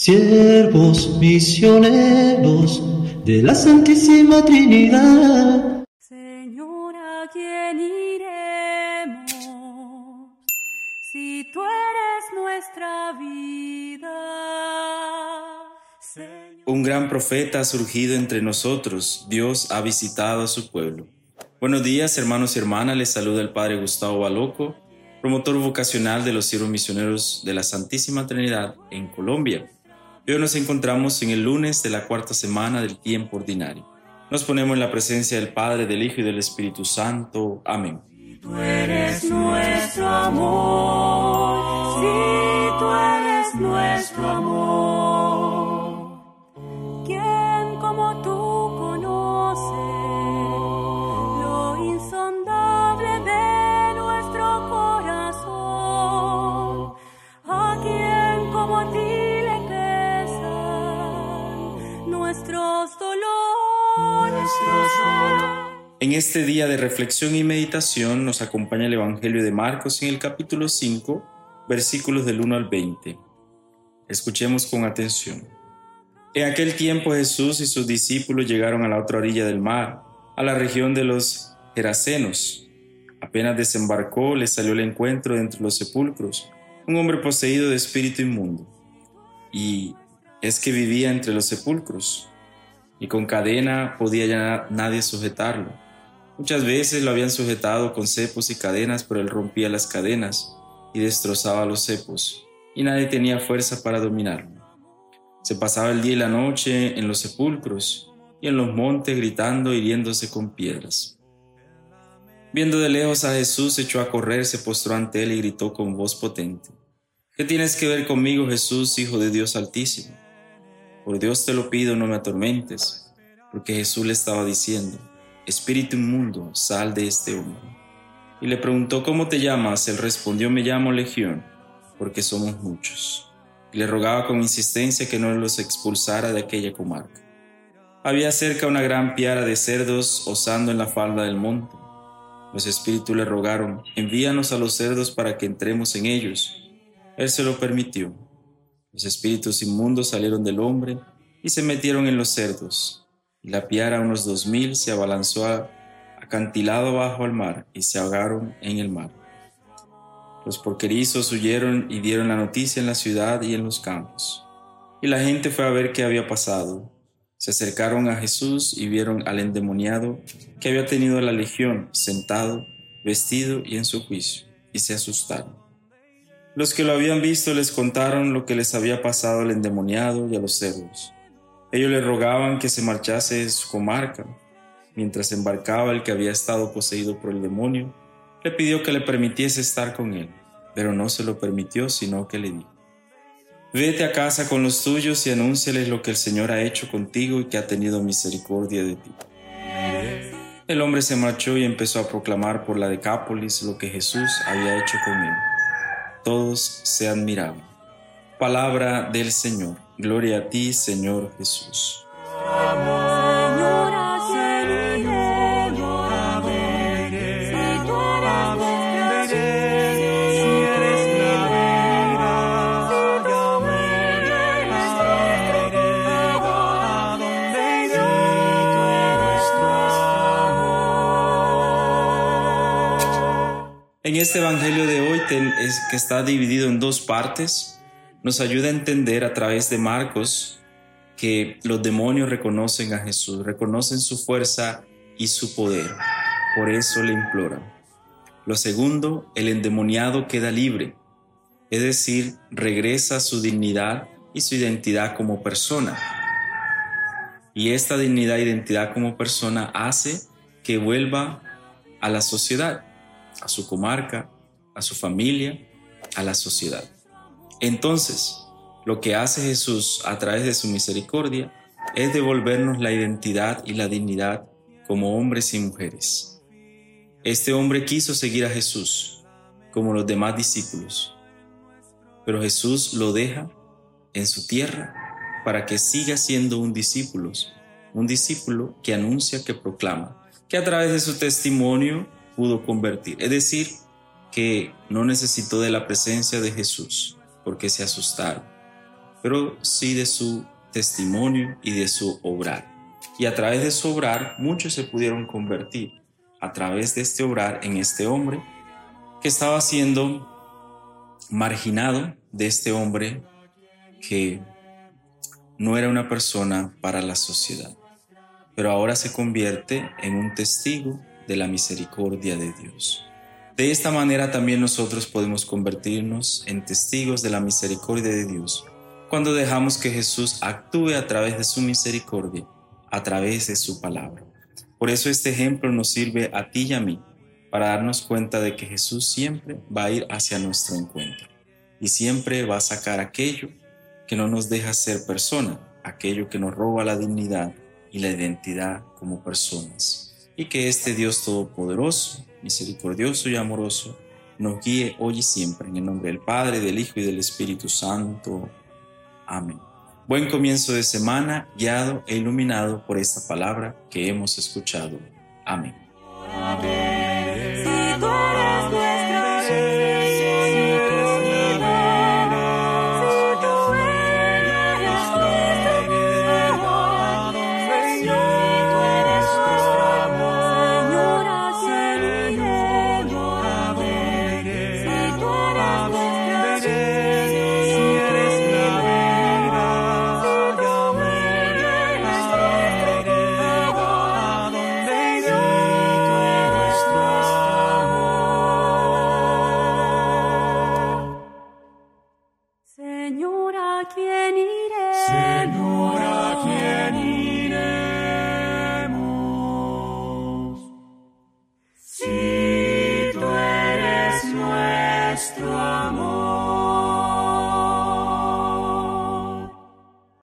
siervos misioneros de la Santísima Trinidad. Señor, ¿a quién iremos si tú eres nuestra vida? Un gran profeta ha surgido entre nosotros. Dios ha visitado a su pueblo. Buenos días, hermanos y hermanas. Les saluda el Padre Gustavo Baloco, promotor vocacional de los siervos misioneros de la Santísima Trinidad en Colombia. Hoy nos encontramos en el lunes de la cuarta semana del tiempo ordinario. Nos ponemos en la presencia del Padre, del Hijo y del Espíritu Santo. Amén. Tú eres nuestro amor, En este día de reflexión y meditación nos acompaña el Evangelio de Marcos en el capítulo 5, versículos del 1 al 20. Escuchemos con atención. En aquel tiempo Jesús y sus discípulos llegaron a la otra orilla del mar, a la región de los Gerasenos. Apenas desembarcó, le salió el encuentro de entre los sepulcros un hombre poseído de espíritu inmundo. Y es que vivía entre los sepulcros, y con cadena podía ya nadie sujetarlo. Muchas veces lo habían sujetado con cepos y cadenas, pero él rompía las cadenas y destrozaba los cepos, y nadie tenía fuerza para dominarlo. Se pasaba el día y la noche en los sepulcros y en los montes gritando, hiriéndose con piedras. Viendo de lejos a Jesús, se echó a correr, se postró ante él y gritó con voz potente. ¿Qué tienes que ver conmigo, Jesús, Hijo de Dios Altísimo? Por Dios te lo pido, no me atormentes, porque Jesús le estaba diciendo, Espíritu inmundo, sal de este hombre. Y le preguntó, ¿cómo te llamas? Él respondió, me llamo Legión, porque somos muchos. Y le rogaba con insistencia que no los expulsara de aquella comarca. Había cerca una gran piara de cerdos osando en la falda del monte. Los espíritus le rogaron, envíanos a los cerdos para que entremos en ellos. Él se lo permitió. Los espíritus inmundos salieron del hombre y se metieron en los cerdos. La piara, unos dos mil, se abalanzó acantilado abajo al mar y se ahogaron en el mar. Los porquerizos huyeron y dieron la noticia en la ciudad y en los campos. Y la gente fue a ver qué había pasado. Se acercaron a Jesús y vieron al endemoniado que había tenido la legión sentado, vestido y en su juicio, y se asustaron. Los que lo habían visto les contaron lo que les había pasado al endemoniado y a los cerdos. Ellos le rogaban que se marchase de su comarca. Mientras embarcaba el que había estado poseído por el demonio, le pidió que le permitiese estar con él, pero no se lo permitió, sino que le dijo, Vete a casa con los tuyos y anúnciales lo que el Señor ha hecho contigo y que ha tenido misericordia de ti. El hombre se marchó y empezó a proclamar por la Decápolis lo que Jesús había hecho con él. Todos se admiraban. Palabra del Señor. Gloria a ti, Señor Jesús. Señor, ¿a quién iremos si tú eres nuestra En este Evangelio de hoy, que está dividido en dos partes, nos ayuda a entender a través de Marcos que los demonios reconocen a Jesús, reconocen su fuerza y su poder. Por eso le imploran. Lo segundo, el endemoniado queda libre, es decir, regresa a su dignidad y su identidad como persona. Y esta dignidad e identidad como persona hace que vuelva a la sociedad, a su comarca, a su familia, a la sociedad. Entonces, lo que hace Jesús a través de su misericordia es devolvernos la identidad y la dignidad como hombres y mujeres. Este hombre quiso seguir a Jesús como los demás discípulos, pero Jesús lo deja en su tierra para que siga siendo un discípulo, un discípulo que anuncia, que proclama, que a través de su testimonio pudo convertir. Es decir, que no necesitó de la presencia de Jesús porque se asustaron. pero sí de su testimonio y de su obrar. Y a través de su obrar muchos se pudieron convertir, a través de este obrar en este hombre que estaba siendo marginado de este hombre que no era una persona para la sociedad, pero ahora se convierte en un testigo de la misericordia de Dios. De esta manera también nosotros podemos convertirnos en testigos de la misericordia de Dios cuando dejamos que Jesús actúe a través de su misericordia, a través de su palabra. Por eso este ejemplo nos sirve a ti y a mí para darnos cuenta de que Jesús siempre va a ir hacia nuestro encuentro y siempre va a sacar aquello que no nos deja ser persona, aquello que nos roba la dignidad y la identidad como personas. Y que este Dios Todopoderoso, misericordioso y amoroso, nos guíe hoy y siempre en el nombre del Padre, del Hijo y del Espíritu Santo. Amén. Buen comienzo de semana, guiado e iluminado por esta palabra que hemos escuchado. Amén.